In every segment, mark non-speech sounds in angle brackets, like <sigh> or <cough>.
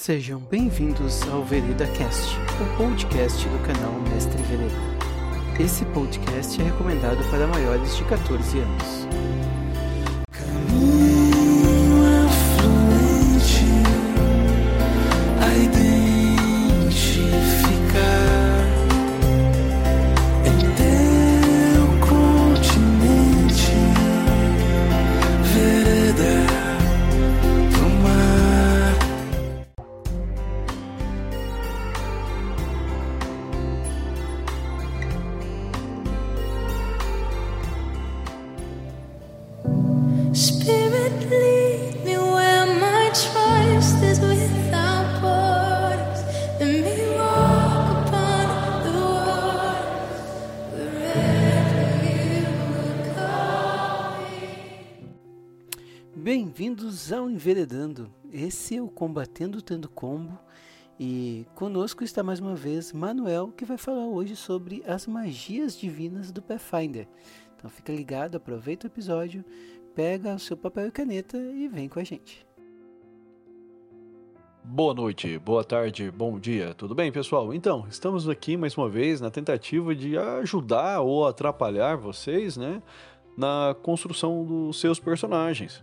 Sejam bem-vindos ao Vereda Cast, o podcast do canal Mestre Vereda. Esse podcast é recomendado para maiores de 14 anos. Bem-vindos ao Enveredando. Esse é o Combatendo Tendo Combo e conosco está mais uma vez Manuel, que vai falar hoje sobre as magias divinas do Pathfinder. Então fica ligado, aproveita o episódio, pega o seu papel e caneta e vem com a gente. Boa noite, boa tarde, bom dia, tudo bem, pessoal? Então, estamos aqui mais uma vez na tentativa de ajudar ou atrapalhar vocês, né, na construção dos seus personagens.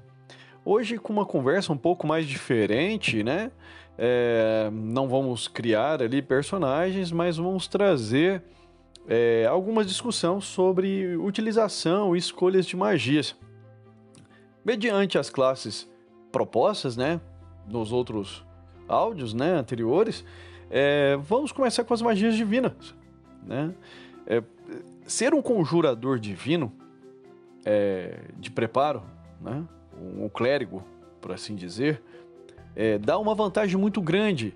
Hoje, com uma conversa um pouco mais diferente, né? É, não vamos criar ali personagens, mas vamos trazer é, alguma discussão sobre utilização e escolhas de magias. Mediante as classes propostas, né, nos outros áudios, né, anteriores, é, vamos começar com as magias divinas, né? É, ser um conjurador divino é, de preparo, né, um clérigo, por assim dizer, é, dá uma vantagem muito grande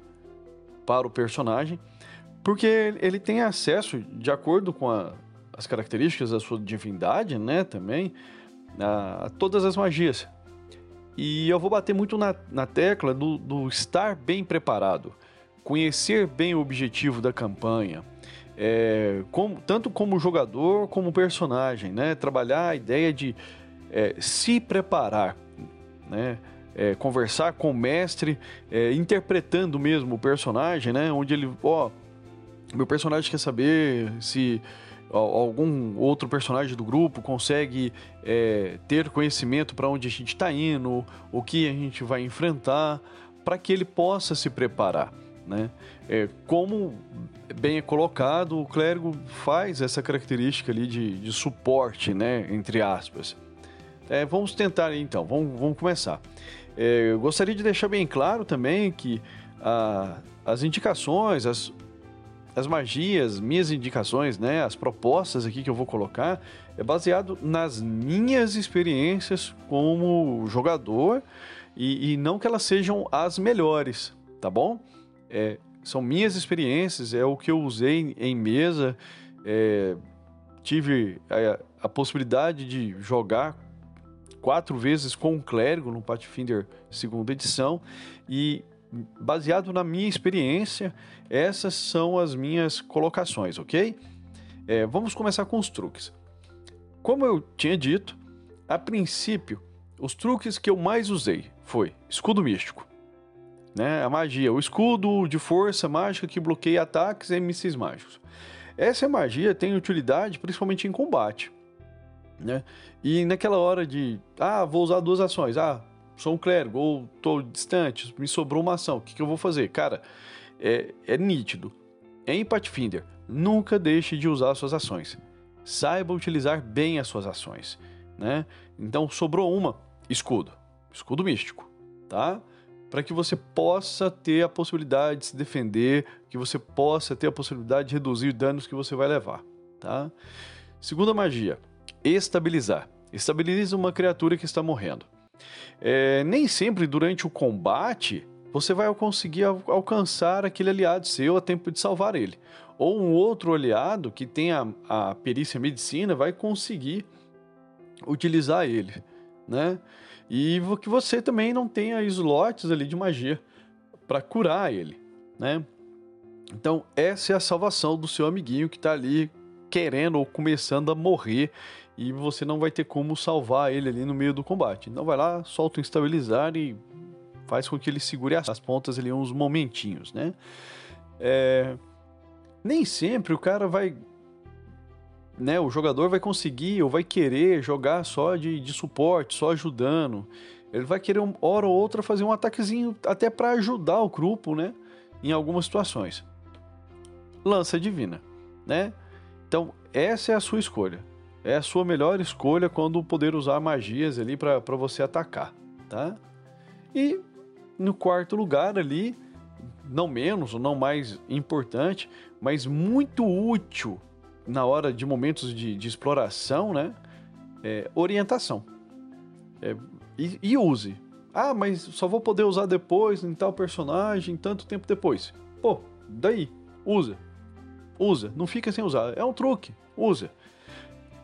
para o personagem, porque ele tem acesso, de acordo com a- as características da sua divindade, né, também, a, a todas as magias. E eu vou bater muito na, na tecla do, do estar bem preparado, conhecer bem o objetivo da campanha, é, como- tanto como jogador como personagem, né? Trabalhar a ideia de é, se preparar, né? É, conversar com o mestre, é, interpretando mesmo o personagem, né? Onde ele, ó, meu personagem quer saber se algum outro personagem do grupo consegue é, ter conhecimento para onde a gente está indo, o que a gente vai enfrentar, para que ele possa se preparar. Né? É, como bem é colocado, o clérigo faz essa característica ali de, de suporte, né? entre aspas. É, vamos tentar então, vamos, vamos começar. É, eu gostaria de deixar bem claro também que ah, as indicações, as, as magias, minhas indicações, né, as propostas aqui que eu vou colocar, é baseado nas minhas experiências como jogador e, e não que elas sejam as melhores, tá bom? É, são minhas experiências, é o que eu usei em, em mesa, é, tive a, a possibilidade de jogar quatro vezes com um clérigo no Pathfinder segunda edição e baseado na minha experiência, essas são as minhas colocações, ok? É, vamos começar com os truques. Como eu tinha dito, a princípio, os truques que eu mais usei foi escudo místico, né? A magia, o escudo de força mágica que bloqueia ataques e mísseis mágicos. Essa magia tem utilidade principalmente em combate, né? E naquela hora de, ah, vou usar duas ações, ah, sou um clérigo ou estou distante, me sobrou uma ação, o que, que eu vou fazer? Cara, é, é nítido. Em Pathfinder, nunca deixe de usar suas ações. Saiba utilizar bem as suas ações, né? Então sobrou uma, escudo, escudo místico, tá? Para que você possa ter a possibilidade de se defender, que você possa ter a possibilidade de reduzir danos que você vai levar, tá? Segunda magia, estabilizar. Estabiliza uma criatura que está morrendo. É, nem sempre durante o combate você vai conseguir al- alcançar aquele aliado seu a tempo de salvar ele. Ou um outro aliado que tem a, a perícia medicina vai conseguir utilizar ele, né? E que você também não tenha slots ali de magia para curar ele, né? Então essa é a salvação do seu amiguinho que está ali querendo ou começando a morrer e você não vai ter como salvar ele ali no meio do combate. Então vai lá, solta o estabilizar e faz com que ele segure as pontas ali uns momentinhos, né? É, nem sempre o cara vai né, o jogador vai conseguir ou vai querer jogar só de, de suporte, só ajudando. Ele vai querer, uma hora ou outra, fazer um ataquezinho até para ajudar o grupo, né? Em algumas situações. Lança divina, né? Então, essa é a sua escolha. É a sua melhor escolha quando poder usar magias ali para você atacar, tá? E no quarto lugar ali, não menos ou não mais importante, mas muito útil na hora de momentos de, de exploração, né? É, orientação. É, e, e, use. Ah, mas só vou poder usar depois em tal personagem, tanto tempo depois. Pô, daí, usa. Usa, não fica sem usar. É um truque, usa.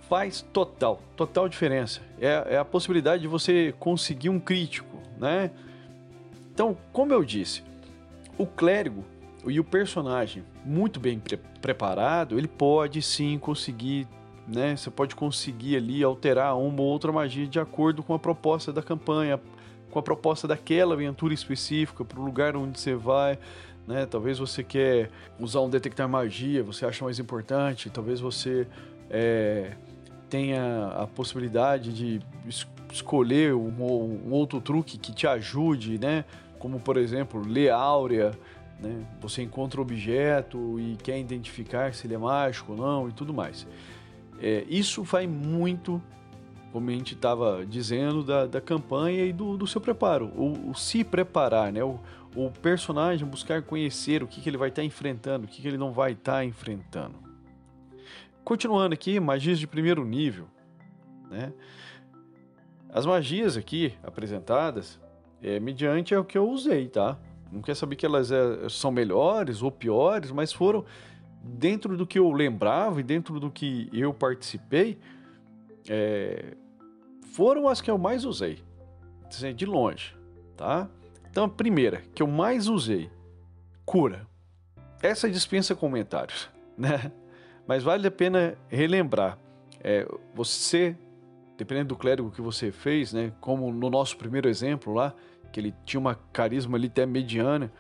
Faz total, total diferença. É, é a possibilidade de você conseguir um crítico, né? Então, como eu disse, o clérigo e o personagem muito bem pre preparado, ele pode sim conseguir, né? Você pode conseguir ali alterar uma ou outra magia de acordo com a proposta da campanha, com a proposta daquela aventura específica, para o lugar onde você vai. Né? Talvez você quer usar um detectar magia, você acha mais importante. Talvez você é, tenha a possibilidade de es escolher um, um, outro truque que te ajude, né? Como por exemplo, ler áurea né? Você encontra objeto e quer identificar se ele é mágico ou não e tudo mais. É, isso vai muito, como a gente estava dizendo, da, da campanha e do, do seu preparo. O, o, se preparar, né? O, o personagem buscar conhecer o que, que ele vai estar tá enfrentando, o que, que ele não vai estar tá enfrentando. Continuando aqui, magias de primeiro nível. Né? As magias aqui apresentadas é mediante é o que eu usei, tá? Não quer saber que elas é, são melhores ou piores, mas foram dentro do que eu lembrava e dentro do que eu participei, é, foram as que eu mais usei, de longe, tá? Então, a primeira que eu mais usei, cura. Essa dispensa comentários, <laughs> né? Mas vale a pena relembrar. É, você, dependendo do clérigo que você fez, né? Como no nosso primeiro exemplo lá, que ele tinha uma carisma ali até mediana,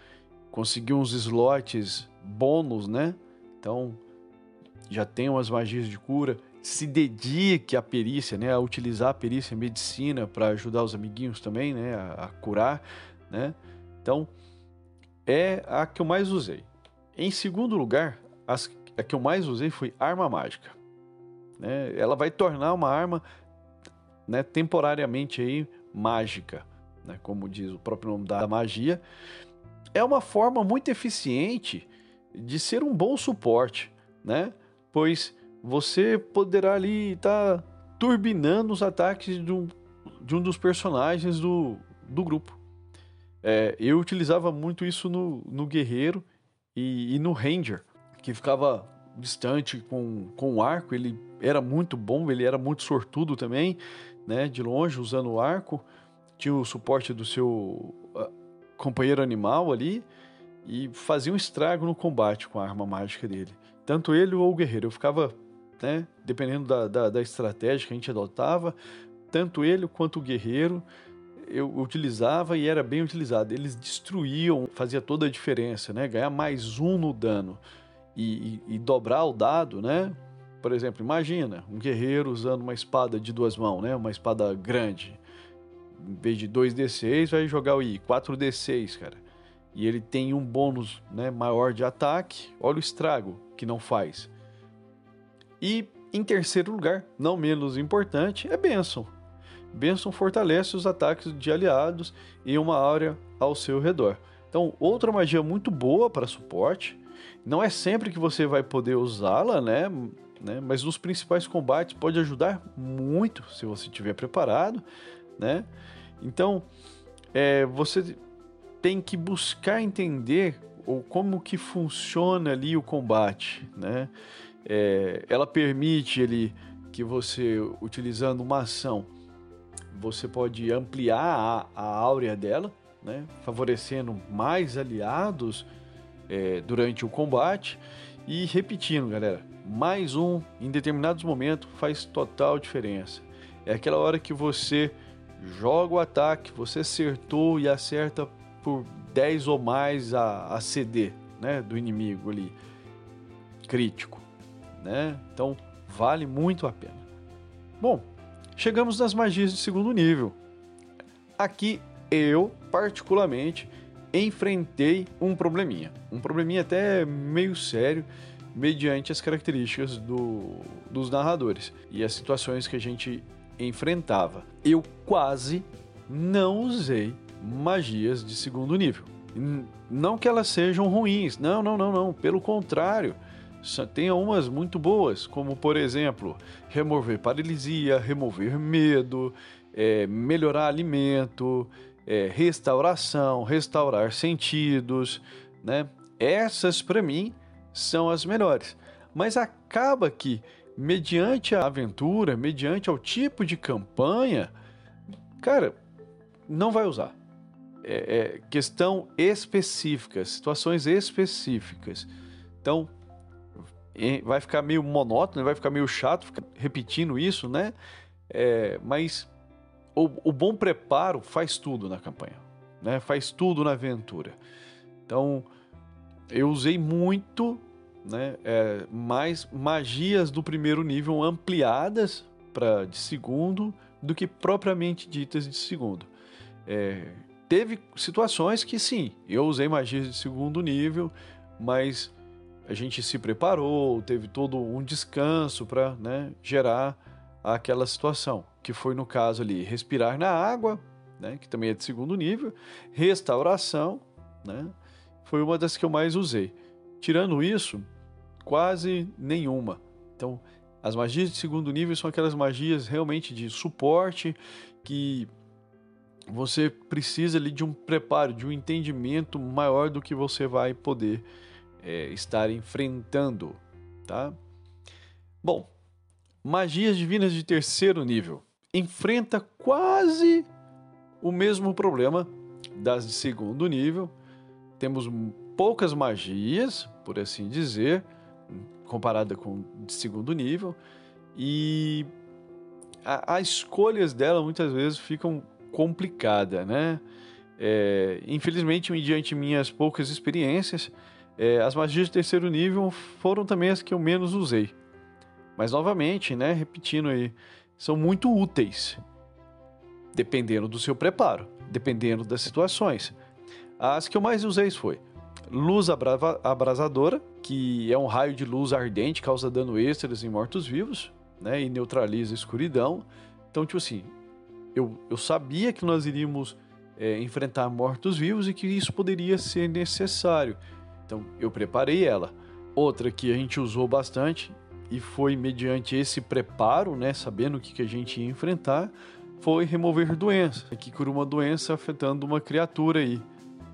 conseguiu uns slots bônus, né? Então já tem umas magias de cura. Se dedique à perícia, né? A utilizar a perícia a medicina para ajudar os amiguinhos também, né? A, a, curar, né? Então é a que eu mais usei. Em segundo lugar, as, a que eu mais usei foi arma mágica. Né? Ela vai tornar uma arma né, temporariamente aí mágica né, como diz o próprio nome da magia, é uma forma muito eficiente de ser um bom suporte, né? Pois você poderá ali estar tá turbinando os ataques de um, de um dos personagens do, do grupo. É, eu utilizava muito isso no, no Guerreiro e, e, no Ranger, que ficava distante com, com o arco. Ele era muito bom, ele era muito sortudo também, né? De longe, usando o arco tinha o suporte do seu ah, companheiro animal ali e fazia um estrago no combate com a arma mágica dele. Tanto ele ou o guerreiro. Eu ficava, né, dependendo da, da, da estratégia que a gente adotava, tanto ele quanto o guerreiro eu utilizava e era bem utilizado. Eles destruíam, fazia toda a diferença, né? Ganhar mais um no dano e, e, e dobrar o dado, né? Por exemplo, imagina um guerreiro usando uma espada de duas mãos, né? Uma espada grande em vez de 2d6, vai jogar o I, 4d6, cara. E ele tem um bônus né, maior de ataque. Olha o estrago que não faz. E em terceiro lugar, não menos importante, é Benção. Benção fortalece os ataques de aliados e uma área ao seu redor. Então, outra magia muito boa para suporte. Não é sempre que você vai poder usá-la, né? né? Mas nos principais combates pode ajudar muito se você estiver preparado né? Então, é, você tem que buscar entender ou como que funciona ali o combate, né? É, ela permite ele que você, utilizando uma ação, você pode ampliar a, a áurea dela, né? Favorecendo mais aliados é, durante o combate e repetindo, galera, mais um em determinados momentos faz total diferença. É aquela hora que você joga o ataque, você acertou e acerta por 10 ou mais a, a CD né, do inimigo ali, crítico. Né? Então vale muito a pena. Bom, chegamos nas magias de segundo nível. Aqui eu, particularmente, enfrentei um probleminha. Um probleminha até meio sério, mediante as características do, dos narradores e as situações que a gente enfrentava. Eu quase não usei magias de segundo nível. Não que elas sejam ruins, não, não, não, não. Pelo contrário, tem umas muito boas, como por exemplo, remover paralisia, remover medo, é, melhorar alimento, é, restauração, restaurar sentidos, né? Essas para mim são as melhores. Mas acaba que, mediante a aventura, mediante ao tipo de campanha, cara, não vai usar. É, é questão específica, situações específicas. Então, vai ficar meio monótono, vai ficar meio chato ficar repetindo isso, né? É, mas o, o, bom preparo faz tudo na campanha, né? Faz tudo na aventura. Então, eu usei muito, né? É, mais magias do primeiro nível ampliadas para de segundo do que propriamente ditas de segundo. É, teve situações que sim, eu usei magias de segundo nível, mas a gente se preparou, teve todo um descanso para né, gerar aquela situação, que foi no caso ali respirar na água, né, que também é de segundo nível, restauração, né, foi uma das que eu mais usei. Tirando isso, quase nenhuma. Então, as magias de segundo nível são aquelas magias realmente de suporte que você precisa ali de um preparo, de um entendimento maior do que você vai poder é, estar enfrentando, tá? Bom, magias divinas de terceiro nível enfrenta quase o mesmo problema das de segundo nível. Temos poucas magias, por assim dizer, comparada com de segundo nível, e as escolhas dela muitas vezes ficam complicada, né? É, infelizmente, mediante minhas poucas experiências, é, as magias de terceiro nível foram também as que eu menos usei. Mas novamente, né, repetindo aí, são muito úteis, dependendo do seu preparo, dependendo das situações. As que eu mais usei foi luz abrasadora, que é um raio de luz ardente, causa dano extras em mortos-vivos, né, e neutraliza a escuridão. Então, tipo assim, eu, eu sabia que nós iríamos é, enfrentar mortos-vivos e que isso poderia ser necessário. Então eu preparei ela. Outra que a gente usou bastante e foi mediante esse preparo, né, sabendo o que, que a gente ia enfrentar, foi remover doença, que cura uma doença afetando uma criatura aí.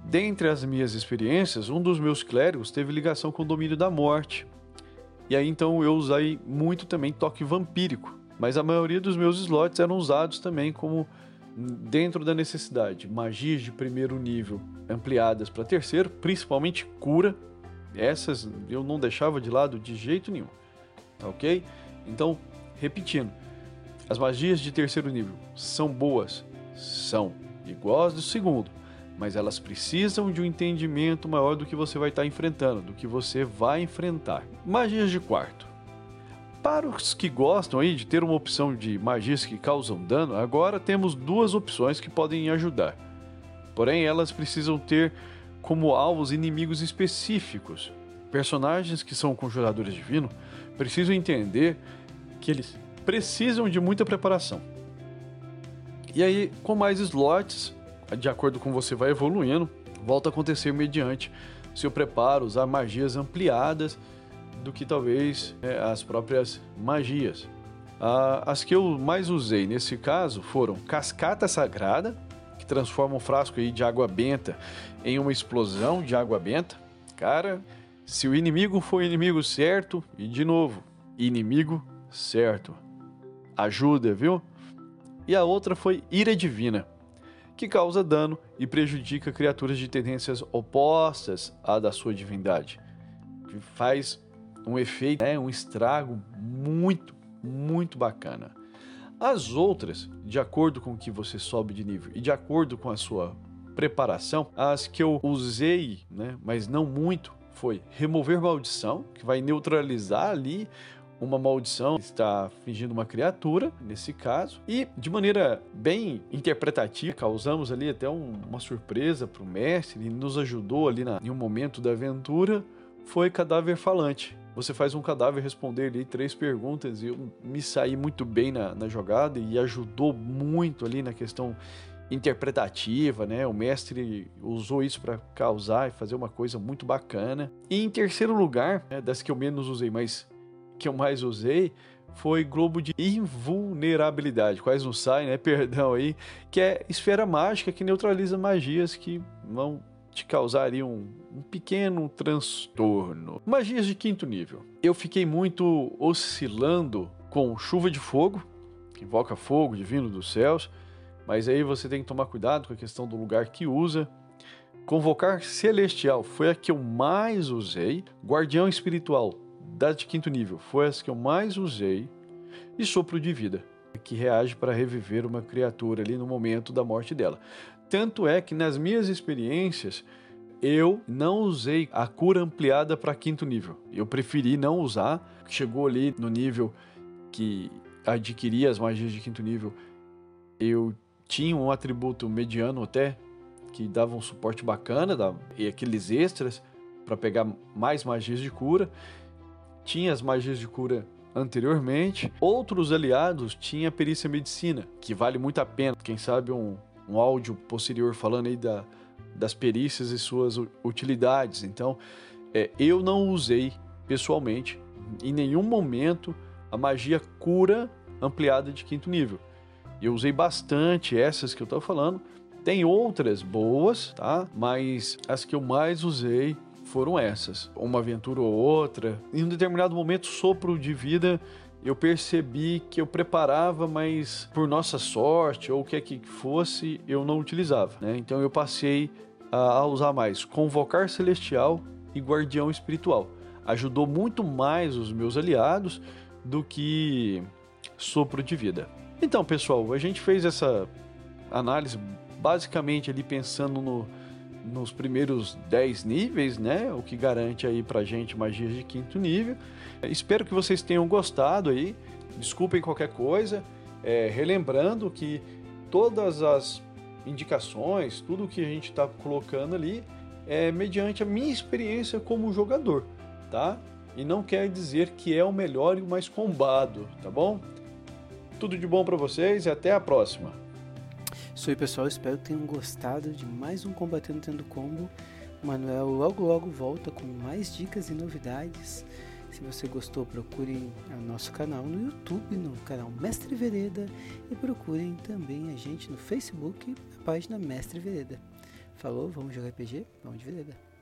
Dentre as minhas experiências, um dos meus clérigos teve ligação com o domínio da morte. E aí então eu usei muito também toque vampírico, mas a maioria dos meus slots eram usados também como dentro da necessidade, magias de primeiro nível ampliadas para terceiro, principalmente cura. Essas eu não deixava de lado de jeito nenhum. Ok? Então, repetindo, as magias de terceiro nível são boas? São. Igual as do segundo. Mas elas precisam de um entendimento maior do que você vai estar enfrentando, do que você vai enfrentar. Magias de quarto. Para os que gostam aí de ter uma opção de magias que causam dano, agora temos duas opções que podem ajudar. Porém, elas precisam ter como alvos inimigos específicos. Personagens que são conjuradores divinos precisam entender que eles precisam de muita preparação. E aí, com mais slots, de acordo com você vai evoluindo, volta a acontecer mediante seu preparo, usar magias ampliadas do que talvez é, as próprias magias. Ah, as que eu mais usei nesse caso foram Cascata Sagrada, que transforma um frasco aí de água benta em uma explosão de água benta. Cara, se o inimigo for o inimigo certo, e de novo, inimigo certo. Ajuda, viu? E a outra foi Ira Divina, que causa dano e prejudica criaturas de tendências opostas à da sua divindade. Que faz um efeito, né, um estrago muito, muito bacana. As outras, de acordo com que você sobe de nível e de acordo com a sua preparação, as que eu usei, né, mas não muito, foi remover maldição, que vai neutralizar ali uma maldição que está fingindo uma criatura, nesse caso, e de maneira bem interpretativa, causamos ali até um, uma surpresa para o mestre, ele nos ajudou ali na, em um momento da aventura, foi cadáver falante. Você faz um cadáver responder ali três perguntas e eu me saí muito bem na, na jogada e ajudou muito ali na questão interpretativa, né? O mestre usou isso para causar e fazer uma coisa muito bacana. E em terceiro lugar, né, das que eu menos usei, mas que eu mais usei, foi globo de invulnerabilidade, quase não sai, né? <laughs> Perdão aí, que é esfera mágica que neutraliza magias que vão te causariam um, um pequeno transtorno. Magias de quinto nível. Eu fiquei muito oscilando com chuva de fogo, que invoca fogo divino dos céus, mas aí você tem que tomar cuidado com a questão do lugar que usa. Convocar celestial foi a que eu mais usei. Guardião espiritual, da de quinto nível, foi as que eu mais usei. E sopro de vida, que reage para reviver uma criatura ali no momento da morte dela. Tanto é que nas minhas experiências eu não usei a cura ampliada para quinto nível. Eu preferi não usar. Chegou ali no nível que adquiria as magias de quinto nível, eu tinha um atributo mediano até que dava um suporte bacana da, e aqueles extras para pegar mais magias de cura. Tinha as magias de cura anteriormente. Outros aliados tinha perícia medicina, que vale muito a pena. Quem sabe um, um áudio posterior falando aí da, das perícias e suas utilidades. Então, é, eu não usei pessoalmente em nenhum momento a magia cura ampliada de quinto nível. Eu usei bastante essas que eu estou falando. Tem outras boas, tá? Mas as que eu mais usei foram essas. Uma aventura ou outra. Em um determinado momento, sopro de vida, eu percebi que eu preparava, mas por nossa sorte ou o que é que fosse, eu não utilizava. Né? Então eu passei a usar mais Convocar Celestial e Guardião Espiritual. Ajudou muito mais os meus aliados do que Sopro de Vida. Então, pessoal, a gente fez essa análise basicamente ali pensando no, nos primeiros 10 níveis, né? O que garante aí pra gente magias de quinto nível. Espero que vocês tenham gostado aí. Desculpem qualquer coisa. É, relembrando que todas as indicações, tudo que a gente está colocando ali é mediante a minha experiência como jogador, tá? E não quer dizer que é o melhor e o mais combado, tá bom? Tudo de bom para vocês e até a próxima. Isso aí, pessoal. Espero que tenham gostado de mais um Combatendo Tendo Combo. Manuel logo logo volta com mais dicas e novidades. Se você gostou, procurem o nosso canal no YouTube, no canal Mestre Vereda, e procurem também a gente no Facebook, a página Mestre Vereda. Falou, vamos jogar RPG? Vamos de Vereda.